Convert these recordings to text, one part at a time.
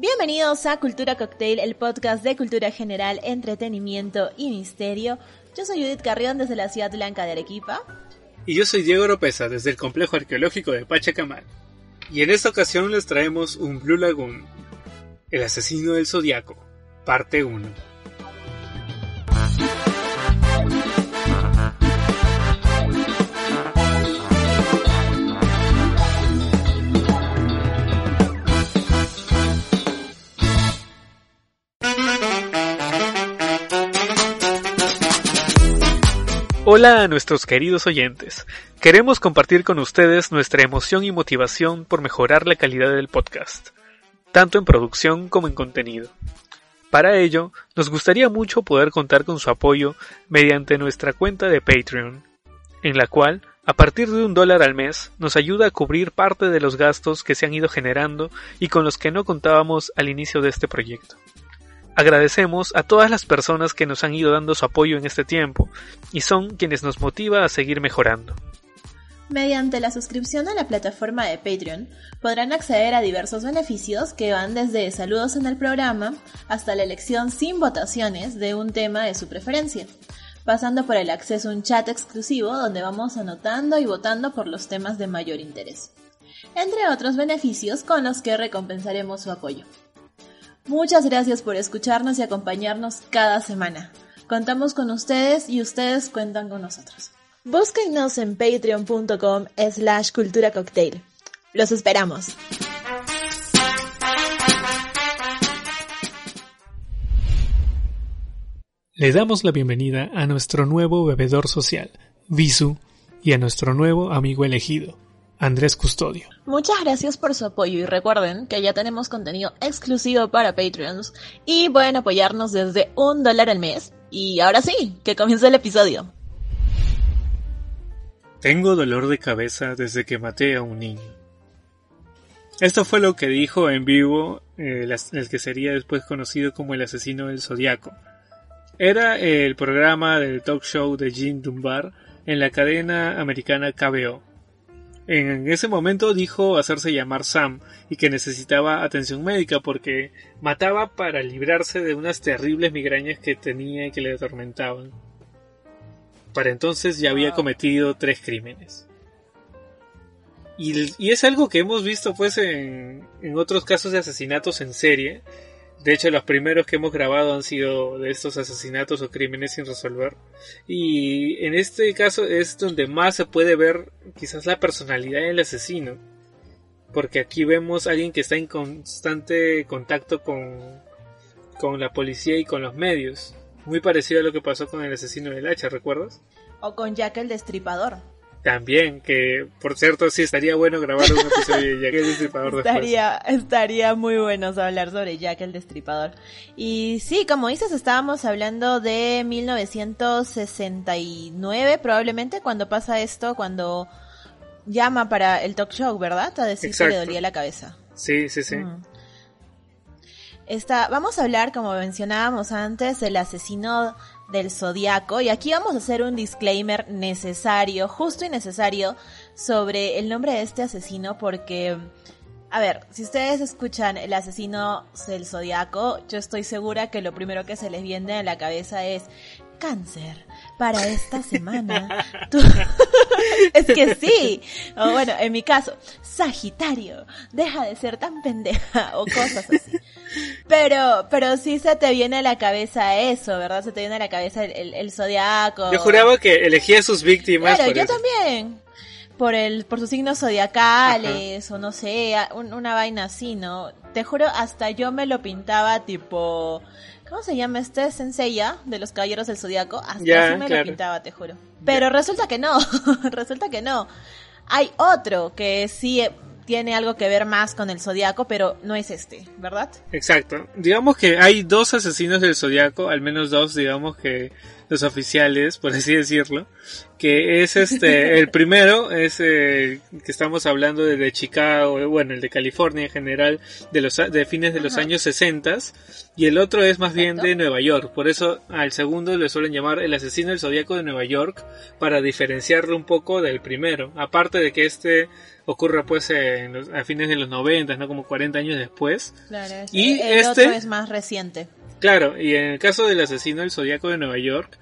Bienvenidos a Cultura Cocktail, el podcast de cultura general, entretenimiento y misterio. Yo soy Judith Carrión desde la ciudad blanca de Arequipa. Y yo soy Diego Oropesa desde el complejo arqueológico de Pachacamac. Y en esta ocasión les traemos un Blue Lagoon, el asesino del zodiaco, parte 1. Hola a nuestros queridos oyentes. Queremos compartir con ustedes nuestra emoción y motivación por mejorar la calidad del podcast, tanto en producción como en contenido. Para ello, nos gustaría mucho poder contar con su apoyo mediante nuestra cuenta de Patreon, en la cual, a partir de un dólar al mes, nos ayuda a cubrir parte de los gastos que se han ido generando y con los que no contábamos al inicio de este proyecto. Agradecemos a todas las personas que nos han ido dando su apoyo en este tiempo y son quienes nos motiva a seguir mejorando. Mediante la suscripción a la plataforma de Patreon podrán acceder a diversos beneficios que van desde saludos en el programa hasta la elección sin votaciones de un tema de su preferencia, pasando por el acceso a un chat exclusivo donde vamos anotando y votando por los temas de mayor interés, entre otros beneficios con los que recompensaremos su apoyo. Muchas gracias por escucharnos y acompañarnos cada semana. Contamos con ustedes y ustedes cuentan con nosotros. Búsquennos en patreon.com slash cultura cocktail. Los esperamos. Le damos la bienvenida a nuestro nuevo bebedor social, Visu, y a nuestro nuevo amigo elegido, Andrés Custodio. Muchas gracias por su apoyo y recuerden que ya tenemos contenido exclusivo para Patreons y pueden apoyarnos desde un dólar al mes. Y ahora sí, que comience el episodio. Tengo dolor de cabeza desde que maté a un niño. Esto fue lo que dijo en vivo eh, el que sería después conocido como el asesino del zodiaco. Era el programa del talk show de Jim Dunbar en la cadena americana KBO. En ese momento dijo hacerse llamar Sam y que necesitaba atención médica porque mataba para librarse de unas terribles migrañas que tenía y que le atormentaban. Para entonces ya había cometido tres crímenes. Y, es algo que hemos visto pues en, en otros casos de asesinatos en serie, de hecho, los primeros que hemos grabado han sido de estos asesinatos o crímenes sin resolver. Y en este caso es donde más se puede ver quizás la personalidad del asesino. Porque aquí vemos a alguien que está en constante contacto con, con la policía y con los medios. Muy parecido a lo que pasó con el asesino del hacha, ¿recuerdas? O con Jack el Destripador. También, que por cierto sí estaría bueno grabar un episodio de Jack el Destripador estaría, Estaría muy bueno hablar sobre Jack el Destripador. Y sí, como dices, estábamos hablando de 1969 probablemente cuando pasa esto, cuando llama para el talk show, ¿verdad? A decir que le dolía la cabeza. Sí, sí, sí. Mm. vamos a hablar, como mencionábamos antes, del asesino del zodiaco y aquí vamos a hacer un disclaimer necesario, justo y necesario sobre el nombre de este asesino porque a ver, si ustedes escuchan el asesino del zodiaco, yo estoy segura que lo primero que se les viene a la cabeza es cáncer para esta semana. es que sí. O bueno, en mi caso, Sagitario, deja de ser tan pendeja o cosas así. Pero, pero sí se te viene a la cabeza eso, ¿verdad? Se te viene a la cabeza el, el, zodiaco. Yo juraba que elegía a sus víctimas. Claro, yo también. Por el, por sus signos zodiacales, o no sé, una vaina así, ¿no? Te juro, hasta yo me lo pintaba tipo, ¿cómo se llama este? Senseiya, de los caballeros del zodiaco. Hasta así me lo pintaba, te juro. Pero resulta que no, resulta que no. Hay otro que sí tiene algo que ver más con el zodiaco, pero no es este, ¿verdad? Exacto. Digamos que hay dos asesinos del zodiaco, al menos dos, digamos que los oficiales, por así decirlo, que es este, el primero es eh, que estamos hablando de, de, Chicago, bueno, el de California en general, de los de fines de los años 60 y el otro es más bien de Nueva York, por eso al segundo le suelen llamar el asesino del zodiaco de Nueva York para diferenciarlo un poco del primero, aparte de que este ocurre pues a fines de los 90, no como 40 años después. Claro, y el este otro es más reciente. Claro, y en el caso del asesino del zodiaco de Nueva York,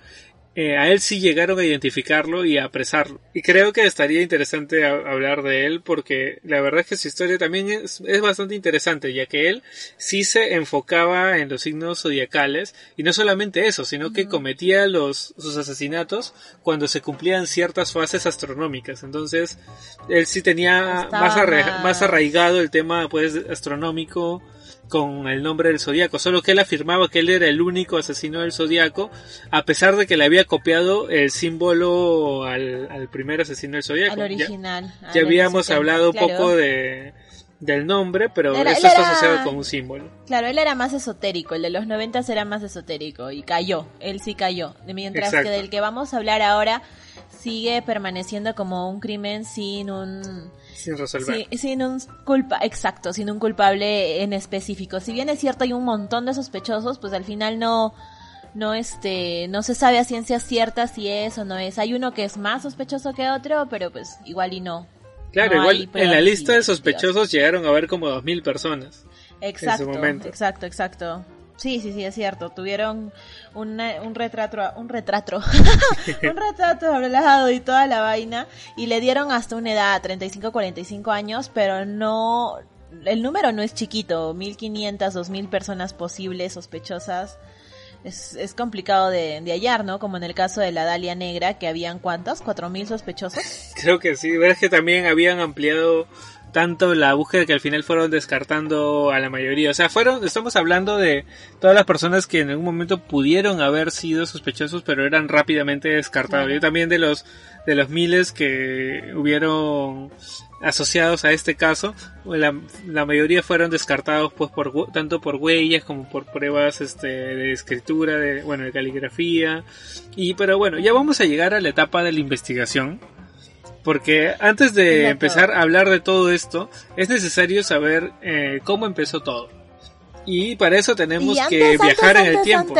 eh, a él sí llegaron a identificarlo y a apresarlo. Y creo que estaría interesante hablar de él porque la verdad es que su historia también es, bastante interesante, ya que él sí se enfocaba en los signos zodiacales y no solamente eso, sino que cometía los, sus asesinatos cuando se cumplían ciertas fases astronómicas. Entonces, él sí tenía más, más arraigado el tema pues astronómico con el nombre del zodiaco, solo que él afirmaba que él era el único asesino del zodiaco, a pesar de que le había copiado el símbolo al, primer asesino del zodiaco. Al original. Ya, habíamos hablado un poco de, del nombre, pero esto está asociado con un símbolo. Claro, él era más esotérico, el de los noventas era más esotérico y cayó, él sí cayó. Mientras que del que vamos a hablar ahora sigue permaneciendo como un crimen sin un sin resolver. sin un culpa, exacto, sin un culpable en específico. Si bien es cierto hay un montón de sospechosos, pues al final no no este no se sabe a ciencia cierta si es o no es. Hay uno que es más sospechoso que otro, pero pues igual y no. Claro, igual en la lista de sospechosos llegaron a ver como dos mil personas. Exacto, exacto, exacto. Sí, sí, sí, es cierto. Tuvieron un retrato, un retrato, un retrato hablado y toda la vaina. Y le dieron hasta una edad, 35, 45 años, pero no, el número no es chiquito. 1500, 2000 personas posibles, sospechosas. Es, es complicado de, de, hallar, ¿no? Como en el caso de la Dalia Negra, que habían cuántos, 4000 sospechosos. Creo que sí, verdad que también habían ampliado tanto la búsqueda que al final fueron descartando a la mayoría. O sea, fueron, estamos hablando de todas las personas que en algún momento pudieron haber sido sospechosos, pero eran rápidamente descartados. Yo también de los, de los miles que hubieron asociados a este caso, la, la mayoría fueron descartados pues por tanto por huellas como por pruebas este de escritura, de bueno, de caligrafía. Y pero bueno, ya vamos a llegar a la etapa de la investigación porque antes de empezar a hablar de todo esto, es necesario saber eh, cómo empezó todo. Y para eso tenemos que viajar en el tiempo.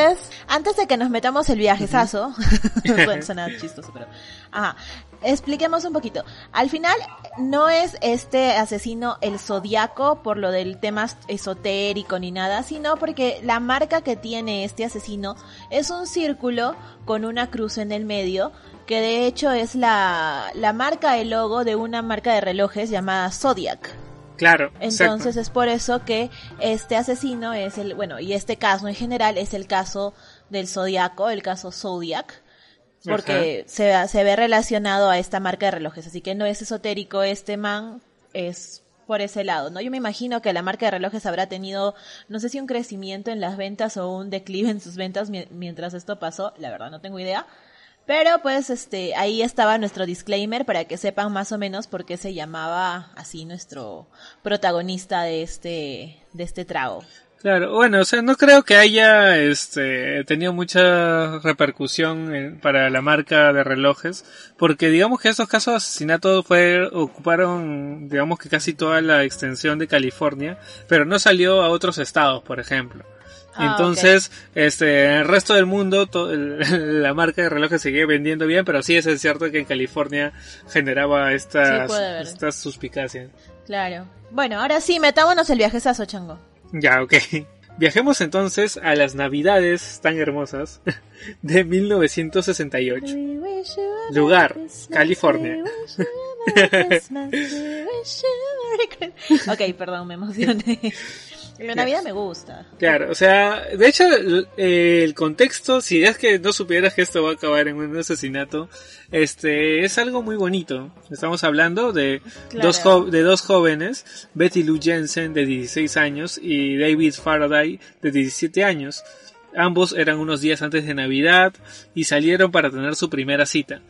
Antes, de que nos metamos el viajezazo, pueden sonar chistoso, pero... Ajá. Expliquemos un poquito. Al final, no es este asesino el zodiaco por lo del tema esotérico ni nada, sino porque la marca que tiene este asesino es un círculo con una cruz en el medio que de hecho es la, la marca, el logo de una marca de relojes llamada Zodiac. Claro. Entonces es por eso que este asesino es el, bueno, y este caso en general es el caso del Zodiaco, el caso Zodiac, porque se, se ve relacionado a esta marca de relojes, así que no es esotérico este man, es por ese lado, ¿no? Yo me imagino que la marca de relojes habrá tenido, no sé si un crecimiento en las ventas o un declive en sus ventas mientras esto pasó, la verdad no tengo idea, pero pues este, ahí estaba nuestro disclaimer para que sepan más o menos por qué se llamaba así nuestro protagonista de este, de este trago. Claro, bueno, o sea, no creo que haya este, tenido mucha repercusión para la marca de relojes, porque digamos que estos casos de asesinato fue, ocuparon, digamos que casi toda la extensión de California, pero no salió a otros estados, por ejemplo. Ah, Entonces, este, en el resto del mundo, la marca de relojes seguía vendiendo bien, pero sí es cierto que en California generaba estas, estas suspicacias. Claro. Bueno, ahora sí, metámonos el viajezazo, chango. Ya, ok. Viajemos entonces a las navidades tan hermosas de 1968. Lugar, California. ok, perdón, me emocioné. La Navidad me gusta. Claro, o sea, de hecho, el, contexto, si es que no supieras que esto va a acabar en un asesinato, este, es algo muy bonito. Estamos hablando de, dos, de dos jóvenes, Betty Lou Jensen de 16 años y David Faraday de 17 años. Ambos eran unos días antes de Navidad y salieron para tener su primera cita.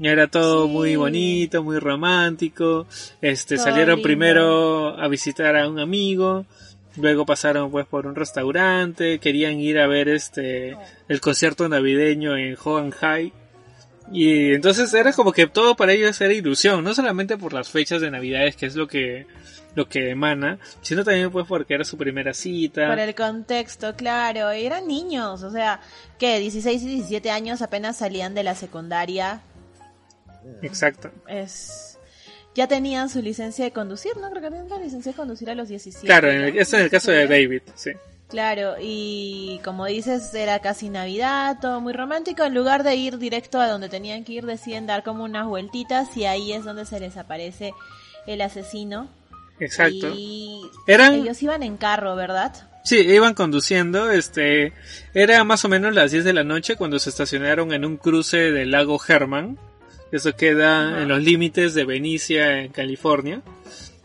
Era todo muy bonito, muy romántico. Este, salieron primero a visitar a un amigo Luego pasaron pues por un restaurante, querían ir a ver este el concierto navideño en High Y entonces era como que todo para ellos era ilusión, no solamente por las fechas de Navidades, que es lo que lo que emana, sino también pues porque era su primera cita. Por el contexto, claro, eran niños, o sea, que 16 y 17 años apenas salían de la secundaria. Exacto. Es ya tenían su licencia de conducir, ¿no? Creo que tenían la licencia de conducir a los 17. Claro, en el, es el caso de David, sí. Claro, y como dices, era casi Navidad, todo muy romántico. En lugar de ir directo a donde tenían que ir, deciden dar como unas vueltitas y ahí es donde se les aparece el asesino. Exacto. Y ¿Eran... ellos iban en carro, ¿verdad? Sí, iban conduciendo, este, era más o menos las 10 de la noche cuando se estacionaron en un cruce del lago Herman eso queda en los límites de Benicia, en California.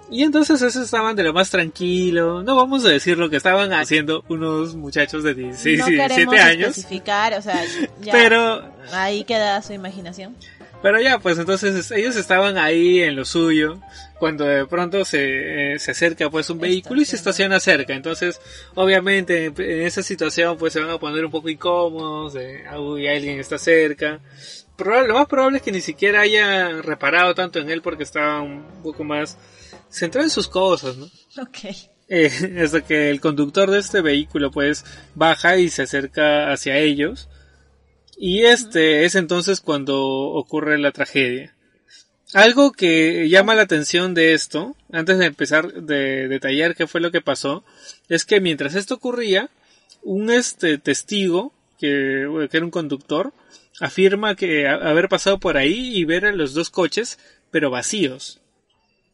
Y entonces esos estaban de lo más tranquilo. No vamos a decir lo que estaban haciendo unos muchachos de 16 y 17 años. especificar, o sea, pero ahí queda su imaginación. Pero ya, pues entonces ellos estaban ahí en lo suyo, cuando de pronto se, eh, se acerca pues un vehículo y se estaciona cerca. Entonces, obviamente en, esa situación pues se van a poner un poco incómodos, de, uy, alguien está cerca lo más probable es que ni siquiera haya reparado tanto en él porque estaba un poco más centrado en sus cosas, ¿no? Ok. Eh, hasta que el conductor de este vehículo pues baja y se acerca hacia ellos. Y este es entonces cuando ocurre la tragedia. Algo que llama la atención de esto, antes de empezar de detallar qué fue lo que pasó, es que mientras esto ocurría, un este testigo, que, que era un conductor, afirma que haber pasado por ahí y ver a los dos coches, pero vacíos.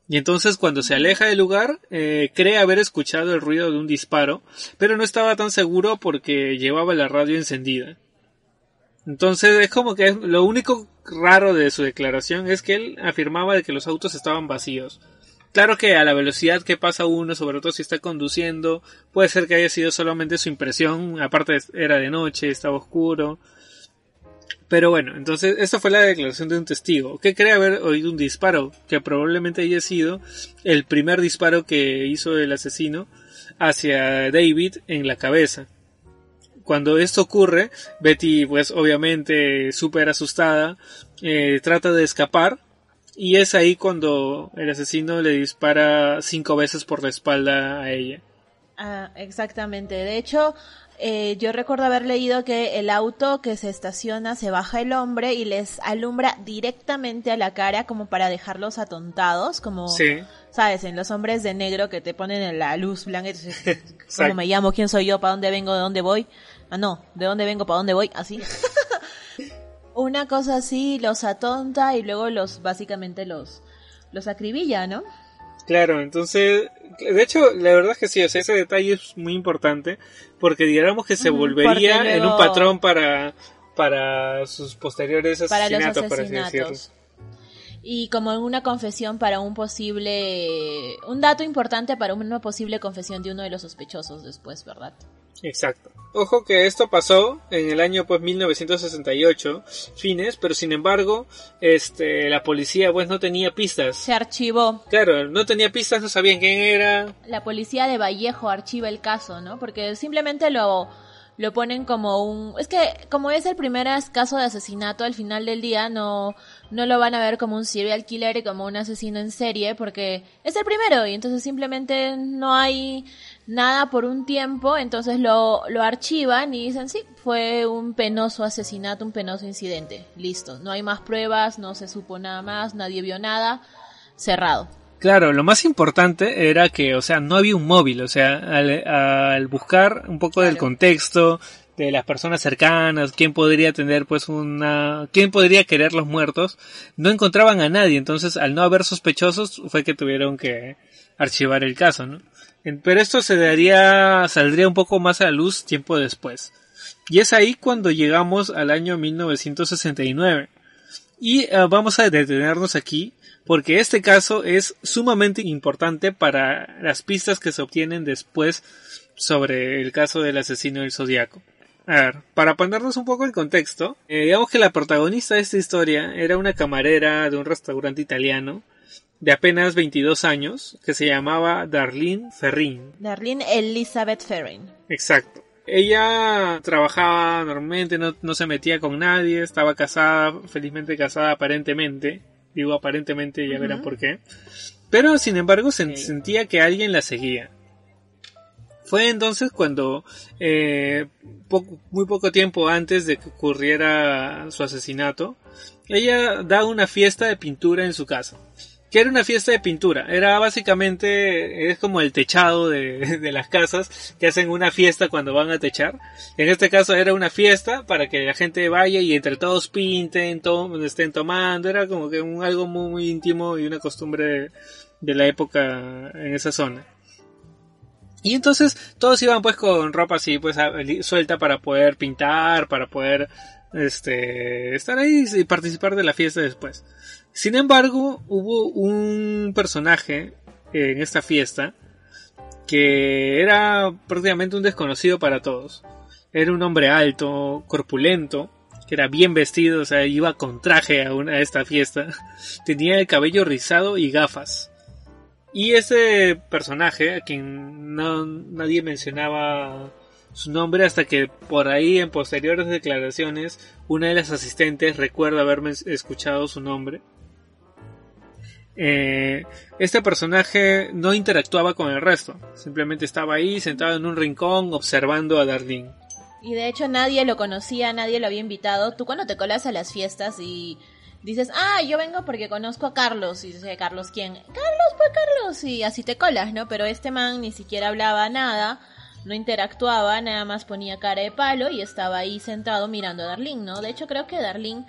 Y entonces cuando se aleja del lugar, eh, cree haber escuchado el ruido de un disparo, pero no estaba tan seguro porque llevaba la radio encendida. Entonces es como que lo único raro de su declaración es que él afirmaba de que los autos estaban vacíos. Claro que a la velocidad que pasa uno, sobre todo si está conduciendo, puede ser que haya sido solamente su impresión, aparte era de noche, estaba oscuro, pero bueno, entonces esta fue la declaración de un testigo que cree haber oído un disparo, que probablemente haya sido el primer disparo que hizo el asesino hacia David en la cabeza. Cuando esto ocurre, Betty pues obviamente súper asustada eh, trata de escapar y es ahí cuando el asesino le dispara cinco veces por la espalda a ella. Ah, exactamente. De hecho, eh, yo recuerdo haber leído que el auto que se estaciona se baja el hombre y les alumbra directamente a la cara como para dejarlos atontados, como, ¿sabes? En los hombres de negro que te ponen en la luz blanca, ¿cómo me llamo? ¿Quién soy yo? ¿Para dónde vengo? ¿De dónde voy? Ah, no, ¿de dónde vengo? ¿Para dónde voy? Así. Una cosa así los atonta y luego los, básicamente los, los acribilla, ¿no? Claro, entonces, de hecho, la verdad es que sí, o sea, ese detalle es muy importante porque digamos que se volvería en un patrón para, para sus posteriores asesinatos, para los asesinatos. y como en una confesión para un posible, un dato importante para una posible confesión de uno de los sospechosos después, ¿verdad? Exacto. Ojo que esto pasó en el año pues 1968, fines, pero sin embargo, este la policía pues no tenía pistas. Se archivó. Claro, no tenía pistas, no sabían quién era. La policía de Vallejo archiva el caso, ¿no? Porque simplemente lo lo ponen como un es que como es el primer caso de asesinato al final del día no no lo van a ver como un serial killer y como un asesino en serie porque es el primero y entonces simplemente no hay nada por un tiempo entonces lo lo archivan y dicen sí fue un penoso asesinato un penoso incidente listo no hay más pruebas no se supo nada más nadie vio nada cerrado Claro, lo más importante era que, o sea, no había un móvil, o sea, al, buscar un poco del contexto de las personas cercanas, quién podría tener pues una, quién podría querer los muertos, no encontraban a nadie, entonces al no haber sospechosos fue que tuvieron que archivar el caso, ¿no? Pero esto se daría, saldría un poco más a la luz tiempo después. Y es ahí cuando llegamos al año 1969. Y eh, vamos a detenernos aquí porque este caso es sumamente importante para las pistas que se obtienen después sobre el caso del asesino del zodiaco. A ver, para ponernos un poco en contexto, eh, digamos que la protagonista de esta historia era una camarera de un restaurante italiano de apenas 22 años que se llamaba Darlene Ferrin. Darlene Elizabeth Ferrin. Exacto. Ella trabajaba normalmente, no, no se metía con nadie, estaba casada, felizmente casada aparentemente. Digo aparentemente, ya verán por qué. Pero sin embargo se sentía que alguien la seguía. Fue entonces cuando, eh, muy poco tiempo antes de que ocurriera su asesinato, ella da una fiesta de pintura en su casa. Que era una fiesta de pintura. Era básicamente, es como el techado de, de, las casas que hacen una fiesta cuando van a techar. En este caso era una fiesta para que la gente vaya y entre todos pinten, estén tomando. Era como que un, algo muy, muy íntimo y una costumbre de la época en esa zona. Y entonces todos iban pues con ropa así pues suelta para poder pintar, para poder este estar ahí y participar de la fiesta después. Sin embargo, hubo un personaje en esta fiesta que era prácticamente un desconocido para todos. Era un hombre alto, corpulento, que era bien vestido, o sea, iba con traje a, a esta fiesta. Tenía el cabello rizado y gafas. Y ese personaje, a quien nadie mencionaba su nombre hasta que por ahí en posteriores declaraciones una de las asistentes recuerda haberme escuchado su nombre. Eh, este personaje no interactuaba con el resto, simplemente estaba ahí sentado en un rincón observando a Darlene. Y de hecho nadie lo conocía, nadie lo había invitado. Tú cuando te colas a las fiestas y dices, ah, yo vengo porque conozco a Carlos. Y dice, Carlos, ¿quién? Carlos, pues Carlos. Y así te colas, ¿no? Pero este man ni siquiera hablaba nada, no interactuaba, nada más ponía cara de palo y estaba ahí sentado mirando a Darlene, ¿no? De hecho, creo que Darlene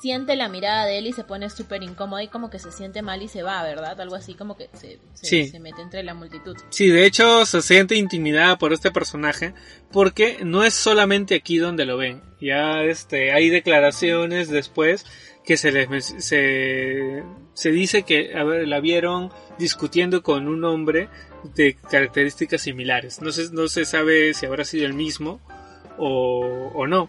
siente la mirada de él y se pone súper incómodo y como que se siente mal y se va, ¿verdad? Algo así como que se, se, mete entre la multitud. Sí, de hecho se siente intimidada por este personaje porque no es solamente aquí donde lo ven. Ya este, hay declaraciones después que se les se, se dice que la vieron discutiendo con un hombre de características similares. No se, no se sabe si habrá sido el mismo o, o no.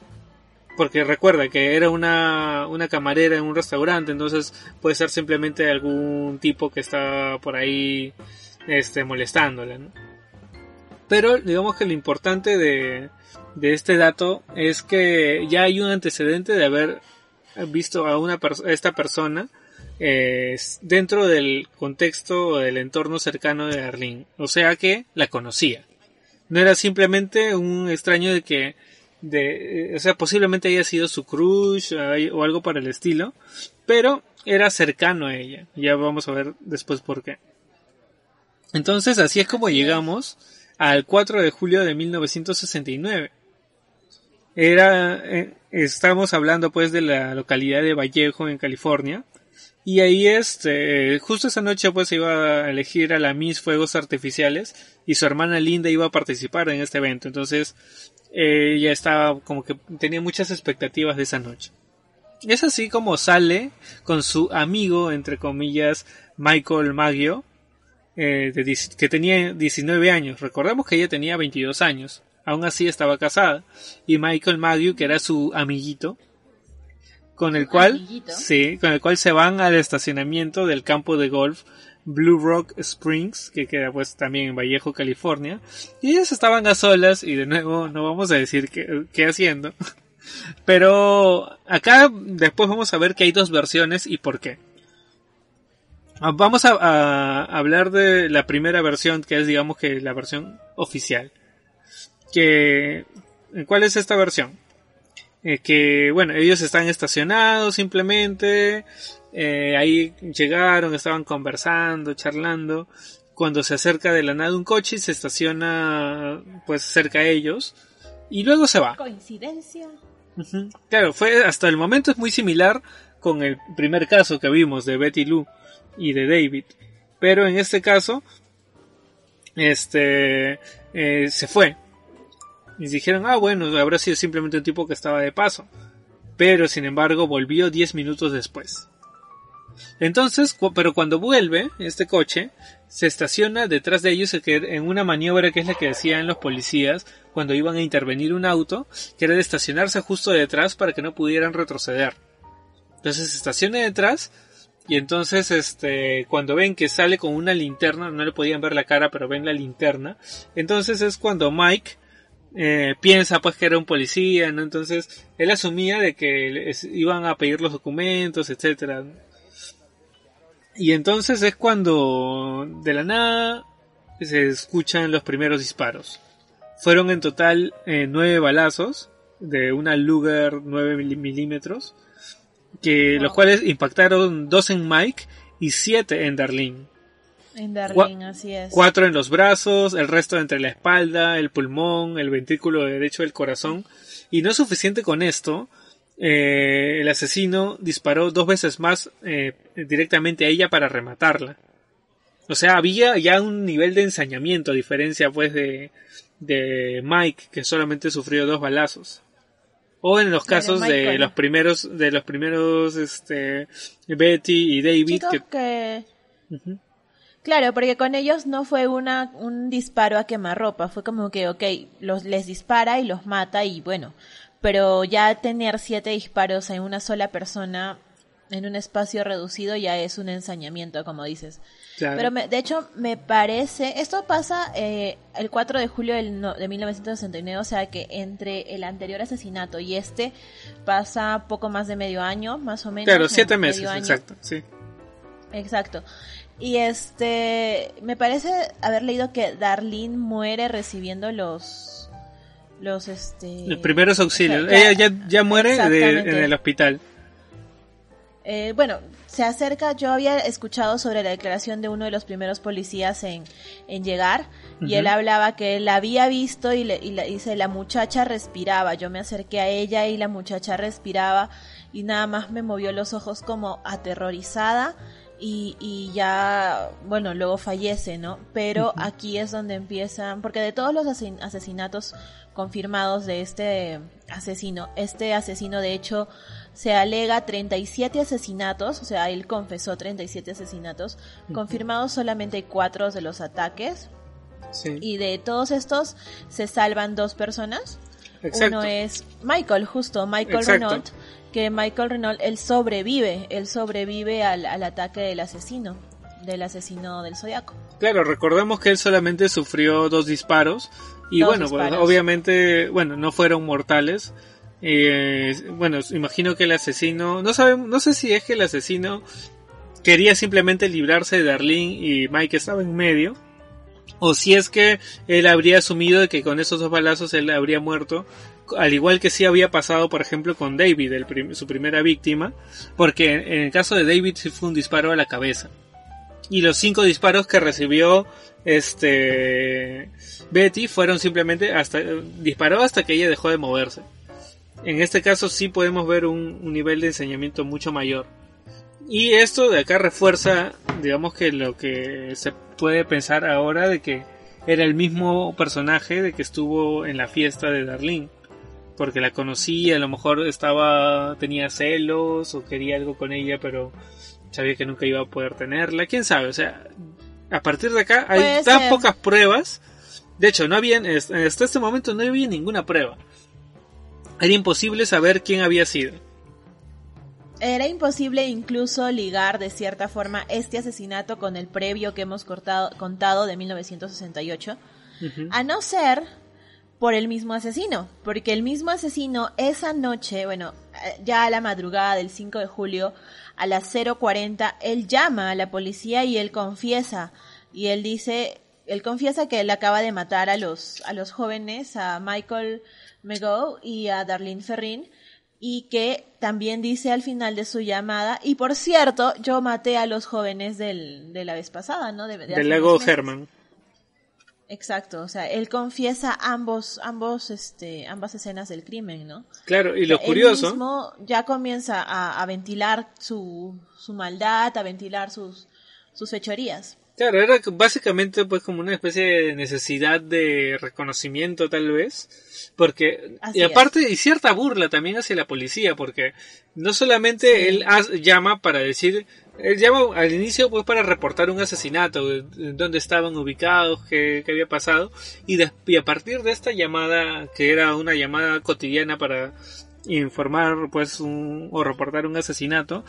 Porque recuerda que era una, una camarera en un restaurante, entonces puede ser simplemente algún tipo que está por ahí este, molestándola. Pero digamos que lo importante de, de este dato es que ya hay un antecedente de haber visto a, una esta persona eh, dentro del contexto o del entorno cercano de Arlene. O sea que la conocía. No era simplemente un extraño de que, de, o sea, posiblemente haya sido su crush o algo para el estilo, pero era cercano a ella. Ya vamos a ver después por qué. Entonces así es como llegamos al 4 de julio de 1969. Era, eh, estamos hablando pues de la localidad de Vallejo en California. Y ahí este, justo esa noche pues iba a elegir a la Miss Fuegos Artificiales y su hermana Linda iba a participar en este evento. Entonces ella estaba como que tenía muchas expectativas de esa noche. Es así como sale con su amigo, entre comillas, Michael Maggio, eh, que tenía 19 años. Recordemos que ella tenía 22 años aún así estaba casada. Y Michael Maggie, que era su amiguito, con el cual, sí, con el cual se van al estacionamiento del campo de golf Blue Rock Springs, que queda pues también en Vallejo, California. Y ellos estaban a solas y de nuevo no vamos a decir qué, haciendo. Pero acá después vamos a ver que hay dos versiones y por qué. Vamos a, a hablar de la primera versión, que es digamos que la versión oficial que ¿cuál es esta versión? Eh, que bueno, ellos están estacionados simplemente, eh, ahí llegaron, estaban conversando, charlando, cuando se acerca de la nada un coche y se estaciona pues cerca a ellos y luego se va. Coincidencia. Claro, fue hasta el momento es muy similar con el primer caso que vimos de Betty Lou y de David, pero en este caso este eh, se fue y dijeron, ah, bueno, habrá sido simplemente un tipo que estaba de paso. Pero sin embargo volvió 10 minutos después. Entonces, pero cuando vuelve este coche, se estaciona detrás de ellos en una maniobra que es la que hacían los policías cuando iban a intervenir un auto, que era de estacionarse justo detrás para que no pudieran retroceder. Entonces se estaciona detrás Y entonces, este, cuando ven que sale con una linterna, no le podían ver la cara, pero ven la linterna. Entonces es cuando Mike eh, piensa pues que era un policía, ¿no? Entonces él asumía de que iban a pedir los documentos, etcétera. Y entonces es cuando de la nada se escuchan los primeros disparos. Fueron en total eh, nueve balazos de una Luger 9 milímetros, que los cuales impactaron dos en Mike y siete en Darlene. En Darlene, así es. Cuatro en los brazos, el resto entre la espalda, el pulmón, el ventrículo derecho del corazón. Y no es suficiente con esto, eh, el asesino disparó dos veces más eh, directamente a ella para rematarla. O sea, había ya un nivel de ensañamiento, a diferencia pues de, de Mike, que solamente sufrió dos balazos. O en los casos de los primeros, de los primeros, este, Betty y David. Que... Claro, porque con ellos no fue una, un disparo a quemarropa, fue como que, ok, los, les dispara y los mata y bueno, pero ya tener siete disparos en una sola persona en un espacio reducido ya es un ensañamiento, como dices. Pero de hecho me parece, esto pasa eh, el 4 de julio del, de 1969, o sea que entre el anterior asesinato y este pasa poco más de medio año, más o menos. Claro, siete meses, exacto, sí. Exacto. Y este, me parece haber leído que Darlene muere recibiendo los, los este. Los primeros auxilios. Ella ya, ya muere en el hospital. Eh, bueno, se acerca, yo había escuchado sobre la declaración de uno de los primeros policías en, en llegar y él hablaba que él la había visto y, le, y dice, la muchacha respiraba, yo me acerqué a ella y la muchacha respiraba y nada más me movió los ojos como aterrorizada y, y ya, bueno, luego fallece, ¿no? Pero aquí es donde empiezan, porque de todos los asesinatos confirmados de este asesino, este asesino de hecho se alega 37 asesinatos, o sea, él confesó 37 asesinatos, confirmados solamente cuatro de los ataques. Y de todos estos se salvan dos personas. Uno es Michael, justo, Michael Renault, que Michael Renault, él sobrevive, él sobrevive al, ataque del asesino, del asesino del zodiaco. Claro, recordemos que él solamente sufrió dos disparos y bueno, pues, obviamente, bueno, no fueron mortales, eh, bueno, imagino que el asesino, no sabemos, no sé si es que el asesino quería simplemente librarse de Darlene y Mike estaba en medio, o si es que él habría asumido que con esos dos balazos él habría muerto, al igual que sí había pasado, por ejemplo, con David, su primera víctima, porque en el caso de David sí fue un disparo a la cabeza. Y los cinco disparos que recibió este Betty fueron simplemente hasta disparó hasta que ella dejó de moverse. En este caso sí podemos ver un, nivel de enseñamiento mucho mayor. Y esto de acá refuerza, digamos que lo que se puede pensar ahora de que era el mismo personaje de que estuvo en la fiesta de Darlene. Porque la conocía, a lo mejor estaba, tenía celos o quería algo con ella, pero sabía que nunca iba a poder tenerla. Quién sabe, o sea, a partir de acá hay tan pocas pruebas. De hecho, no había, hasta este momento no había ninguna prueba. Era imposible saber quién había sido. Era imposible incluso ligar de cierta forma este asesinato con el previo que hemos cortado, contado de 1968, a no ser por el mismo asesino, porque el mismo asesino esa noche, bueno, ya a la madrugada del 5 de julio, a las 0.40, él llama a la policía y él confiesa, y él dice, él confiesa que él acaba de matar a los, a los jóvenes, a Michael Mego y a Darlene Ferrin y que también dice al final de su llamada, y por cierto, yo maté a los jóvenes del, de la vez pasada, ¿no? De, del lago Herman. Exacto, o sea, él confiesa ambos, ambos, este, ambas escenas del crimen, ¿no? Claro, y lo curioso. Él mismo ya comienza a, a ventilar su, su maldad, a ventilar sus, sus fechorías. Claro, era básicamente pues como una especie de necesidad de reconocimiento tal vez, porque y aparte y cierta burla también hacia la policía, porque no solamente él llama para decir, él llama al inicio pues para reportar un asesinato, dónde estaban ubicados, qué, qué había pasado, y, y a partir de esta llamada, que era una llamada cotidiana para informar pues un, o reportar un asesinato,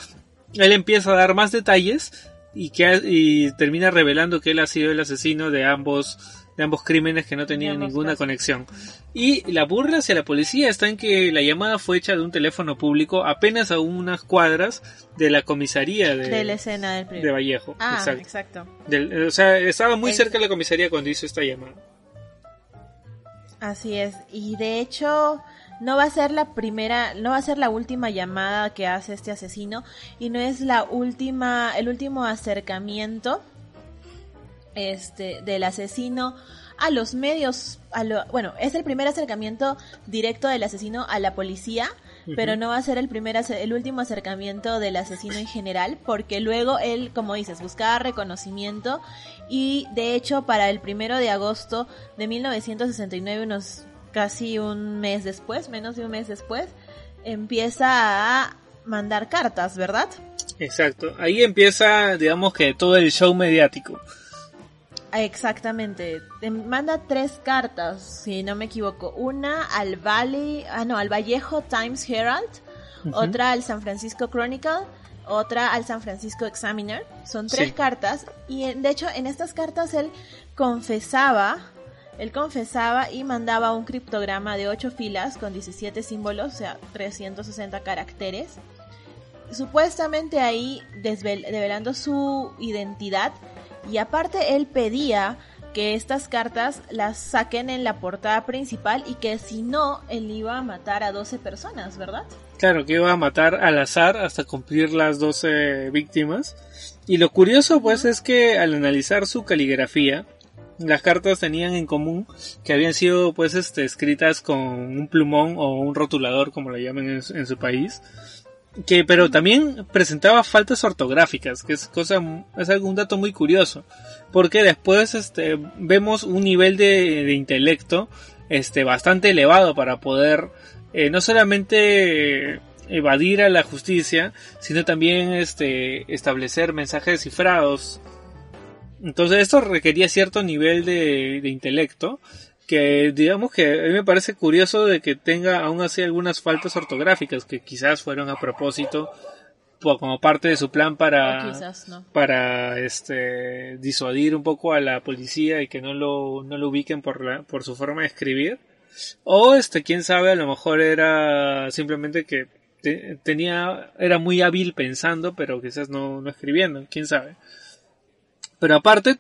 él empieza a dar más detalles y que y termina revelando que él ha sido el asesino de ambos de ambos crímenes que no tenían ninguna conexión. Y la burla hacia la policía está en que la llamada fue hecha de un teléfono público apenas a unas cuadras de la comisaría de, la escena del de Vallejo. Ah, exacto. o sea, estaba muy cerca de la comisaría cuando hizo esta llamada. Así es. Y de hecho, no va a ser la primera, no va a ser la última llamada que hace este asesino y no es la última, el último acercamiento este del asesino a los medios, a lo, bueno, es el primer acercamiento directo del asesino a la policía, pero no va a ser el primer, el último acercamiento del asesino en general, porque luego él, como dices, buscaba reconocimiento y de hecho para el primero de agosto de 1969, unos casi un mes después, menos de un mes después, empieza a mandar cartas, ¿verdad? Exacto, ahí empieza, digamos que todo el show mediático. Exactamente. Te manda tres cartas, si no me equivoco. Una al Valley, ah no, al Vallejo Times Herald, otra al San Francisco Chronicle, otra al San Francisco Examiner. Son tres cartas y de hecho en estas cartas él confesaba, él confesaba y mandaba un criptograma de ocho filas con 17 símbolos, o sea, 360 caracteres. Supuestamente ahí develando su identidad y aparte él pedía que estas cartas las saquen en la portada principal y que si no, él iba a matar a 12 personas, ¿verdad? Claro, que iba a matar al azar hasta cumplir las 12 víctimas. Y lo curioso pues es que al analizar su caligrafía, las cartas tenían en común que habían sido pues este, escritas con un plumón o un rotulador como lo llaman en su país que pero también presentaba faltas ortográficas, que es cosa es algún dato muy curioso, porque después este vemos un nivel de, intelecto este bastante elevado para poder eh, no solamente evadir a la justicia, sino también este establecer mensajes cifrados. Entonces esto requería cierto nivel de, de intelecto que digamos que a mí me parece curioso de que tenga aún así algunas faltas ortográficas que quizás fueron a propósito como parte de su plan para para este disuadir un poco a la policía y que no lo no lo ubiquen por la por su forma de escribir. O este quién sabe a lo mejor era simplemente que tenía era muy hábil pensando pero quizás no no escribiendo quién sabe. Pero aparte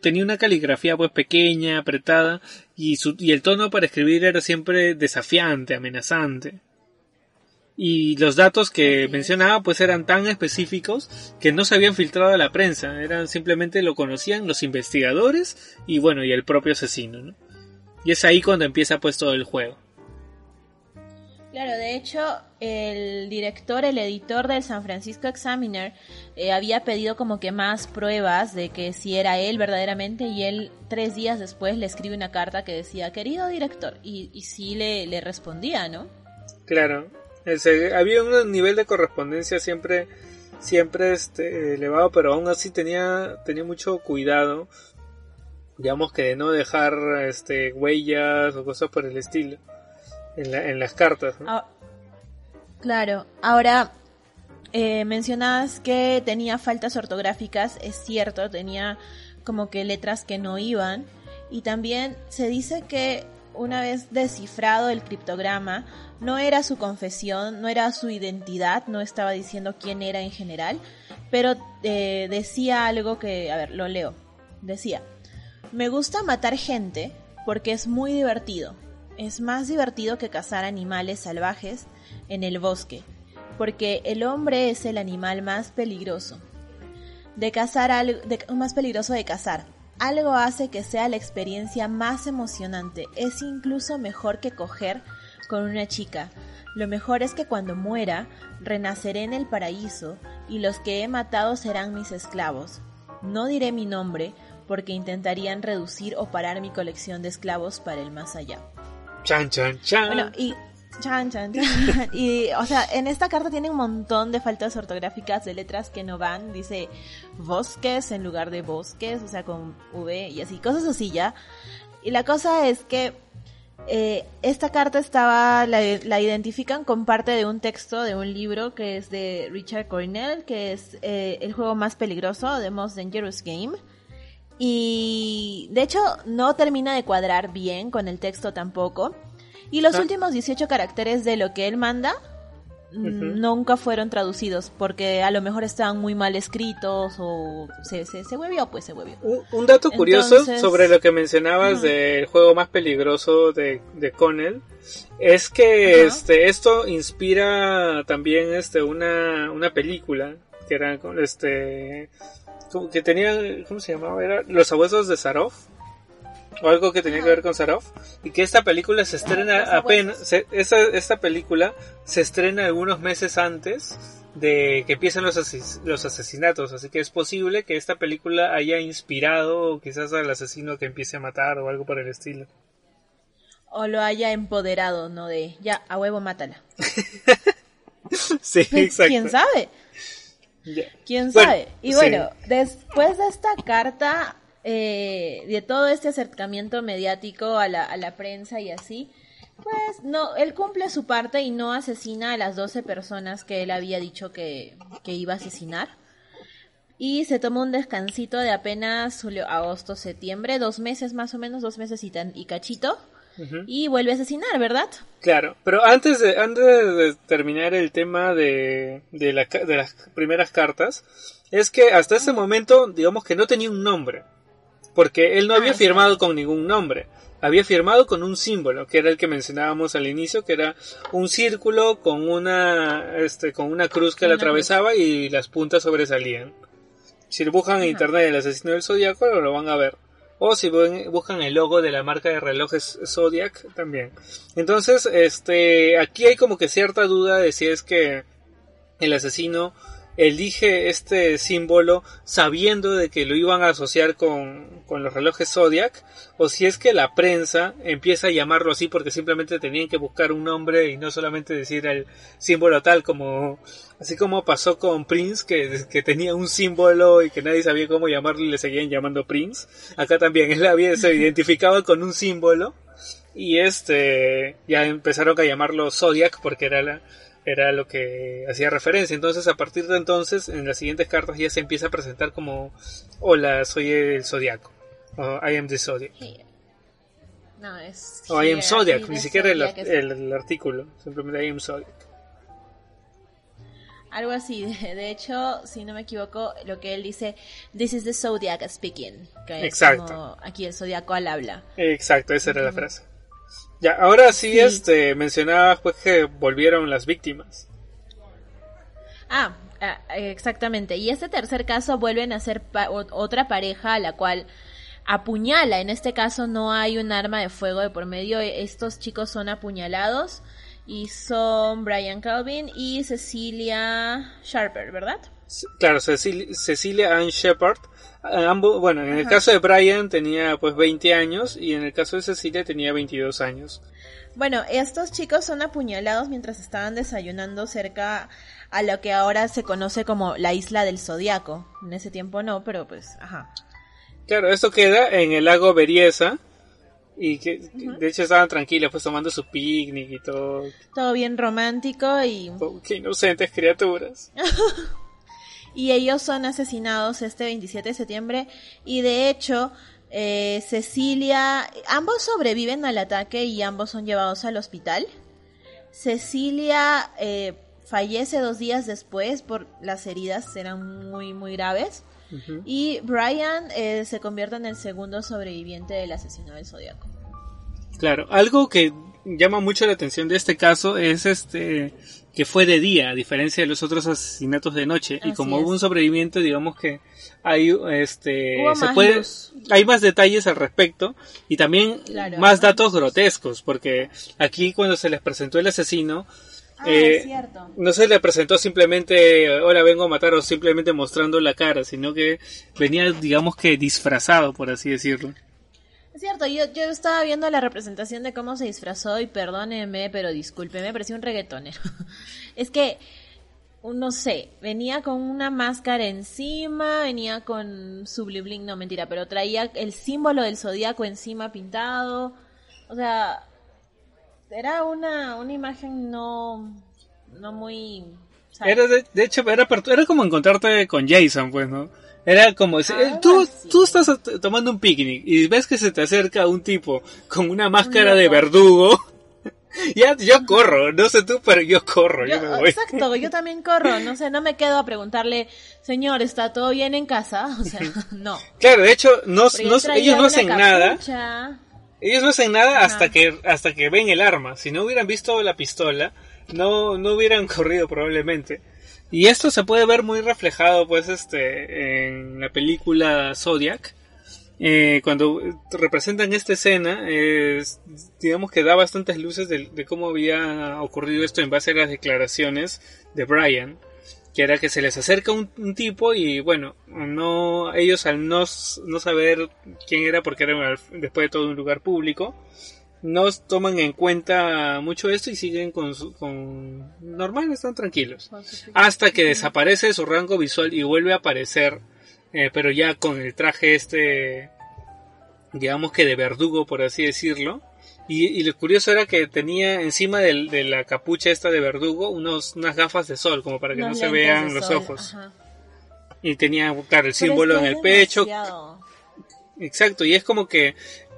tenía una caligrafía pues pequeña, apretada, y, su, y el tono para escribir era siempre desafiante, amenazante. Y los datos que mencionaba pues eran tan específicos que no se habían filtrado a la prensa, eran simplemente lo conocían los investigadores y bueno, y el propio asesino, ¿no? Y es ahí cuando empieza pues todo el juego. Claro, de hecho, el director, el editor del San Francisco Examiner, eh, había pedido como que más pruebas de que si era él verdaderamente y él tres días después le escribe una carta que decía, querido director, y, y sí le, le respondía, ¿no? Claro, había un nivel de correspondencia siempre, siempre este, elevado, pero aún así tenía, tenía mucho cuidado, digamos que de no dejar este, huellas o cosas por el estilo en, las cartas. Ah, claro, ahora eh, mencionabas que tenía faltas ortográficas, es cierto, tenía como que letras que no iban y también se dice que una vez descifrado el criptograma, no era su confesión, no era su identidad, no estaba diciendo quién era en general, pero eh, decía algo que, a ver, lo leo. Decía, me gusta matar gente porque es muy divertido es más divertido que cazar animales salvajes en el bosque, porque el hombre es el animal más peligroso. De cazar algo, más peligroso de cazar. Algo hace que sea la experiencia más emocionante. Es incluso mejor que coger con una chica. Lo mejor es que cuando muera, renaceré en el paraíso y los que he matado serán mis esclavos. No diré mi nombre porque intentarían reducir o parar mi colección de esclavos para el más allá. Chan, chan, chan. Bueno, y Chan, chan, Y, o sea, en esta carta tiene un montón de faltas ortográficas de letras que no van. Dice bosques en lugar de bosques, o sea, con V y así, cosas así ya. Y la cosa es que eh, esta carta estaba, la, la, identifican con parte de un texto de un libro que es de Richard Cornell, que es eh, el juego más peligroso, The Most Dangerous Game. Y de hecho no termina de cuadrar bien con el texto tampoco. Y los ah. últimos 18 caracteres de lo que él manda nunca fueron traducidos porque a lo mejor estaban muy mal escritos o se, se, se huevió, pues se huevió. Un, dato curioso sobre lo que mencionabas del juego más peligroso de, de Connell es que este esto inspira también este una, una película que era este que tenía ¿cómo se llamaba? Era Los abuesos de Sarov o algo que tenía que ver con Sarov y que esta película se estrena apenas esta película se estrena algunos meses antes de que empiecen los, los asesinatos así que es posible que esta película haya inspirado quizás al asesino que empiece a matar o algo por el estilo. O lo haya empoderado no de ya a huevo mátala sí pues, exacto. quién sabe quién sabe y bueno después de esta carta eh, de todo este acercamiento mediático a la, a la prensa y así, pues no, él cumple su parte y no asesina a las 12 personas que él había dicho que, que iba a asesinar. Y se toma un descansito de apenas julio, agosto, septiembre, dos meses más o menos, dos meses y, tan, y cachito. Y vuelve a asesinar, ¿verdad? Claro, pero antes de, antes de terminar el tema de, de, la, de las primeras cartas, es que hasta ese momento, digamos que no tenía un nombre porque él no había ah, firmado con ningún nombre, había firmado con un símbolo, que era el que mencionábamos al inicio, que era un círculo con una, este, con una cruz que la atravesaba y las puntas sobresalían. Si buscan en internet el asesino del zodiaco, lo van a ver. O si buscan el logo de la marca de relojes Zodiac, también. Entonces, este, aquí hay como que cierta duda de si es que el asesino elige este símbolo sabiendo de que lo iban a asociar con, con, los relojes Zodiac o si es que la prensa empieza a llamarlo así porque simplemente tenían que buscar un nombre y no solamente decir el símbolo tal como así como pasó con Prince que, que tenía un símbolo y que nadie sabía cómo llamarlo y le seguían llamando Prince. Acá también él había, se identificaba con un símbolo y este ya empezaron a llamarlo Zodiac porque era la, era lo que hacía referencia. Entonces, a partir de entonces, en las siguientes cartas ya se empieza a presentar como: Hola, soy el zodiaco. O I am the zodiac. No, es. O I am zodiac, ni siquiera el, el, artículo, simplemente I am zodiac. Algo así, de, hecho, si no me equivoco, lo que él dice, This is the zodiac speaking. Que Exacto. Es como aquí el zodiaco al habla. Exacto, esa era la frase. Ya, ahora sí, este, mencionaba pues que volvieron las víctimas. Ah, ah exactamente. Y este tercer caso vuelven a ser otra pareja a la cual apuñala. En este caso no hay un arma de fuego de por medio. Estos chicos son apuñalados y son Brian Calvin y Cecilia Sharper, ¿verdad? Claro, Cecilia Ann Shepard Ambos, bueno, en el caso de Brian tenía pues 20 años y en el caso de Cecilia tenía 22 años. Bueno, estos chicos son apuñalados mientras estaban desayunando cerca a lo que ahora se conoce como la isla del Zodiaco. En ese tiempo no, pero pues, ajá. Claro, esto queda en el lago Beriesa y que de hecho estaban tranquilos pues tomando su picnic y todo. Todo bien romántico y... qué inocentes criaturas. y ellos son asesinados este 27 de septiembre y de hecho eh, Cecilia, ambos sobreviven al ataque y ambos son llevados al hospital. Cecilia eh, fallece dos días después por las heridas eran muy muy graves y Brian eh, se convierte en el segundo sobreviviente del asesino del zodiaco. Claro, algo que llama mucho la atención de este caso es este que fue de día, a diferencia de los otros asesinatos de noche. y como hubo un sobreviviente, digamos que hay este se puede hay más detalles al respecto y también más datos grotescos, porque aquí cuando se les presentó el asesino ah, eh, no se le presentó simplemente hola vengo a matar o simplemente mostrando la cara, sino que venía digamos que disfrazado, por así decirlo. Cierto, yo, yo estaba viendo la representación de cómo se disfrazó y perdóneme, pero discúlpeme, parecía un reggaetonero. es que, no sé, venía con una máscara encima, venía con su no mentira, pero traía el símbolo del zodíaco encima pintado. O sea, era una, una imagen no, no muy... Era de, hecho, era, era como encontrarte con Jason, pues, ¿no? Era como, ah, tú, tú estás tomando un picnic y ves que se te acerca un tipo con una máscara de verdugo. ya, yo corro, no sé tú, pero yo corro, yo, me voy. Exacto, yo también corro, no sé, no me quedo a preguntarle, señor, ¿está todo bien en casa? O sea, no. Claro, de hecho, no, no ellos no hacen nada. Ellos no hacen nada hasta que, hasta que ven el arma. Si no hubieran visto la pistola, no, no hubieran corrido probablemente. Y esto se puede ver muy reflejado, pues, este, en la película Zodiac. Eh, cuando representan esta escena, digamos que da bastantes luces de, cómo había ocurrido esto en base a las declaraciones de Brian, que era que se les acerca un, tipo y bueno, no ellos al no, no saber quién era porque era después de todo un lugar público, no toman en cuenta mucho esto y siguen con, con normal, están tranquilos. Hasta que desaparece su rango visual y vuelve a aparecer, eh, pero ya con el traje este, digamos que de verdugo, por así decirlo. Y, lo curioso era que tenía encima de la capucha esta de verdugo unos, unas gafas de sol, como para que no se vean los ojos. Y tenía, claro, el símbolo en el pecho. Exacto, y es como que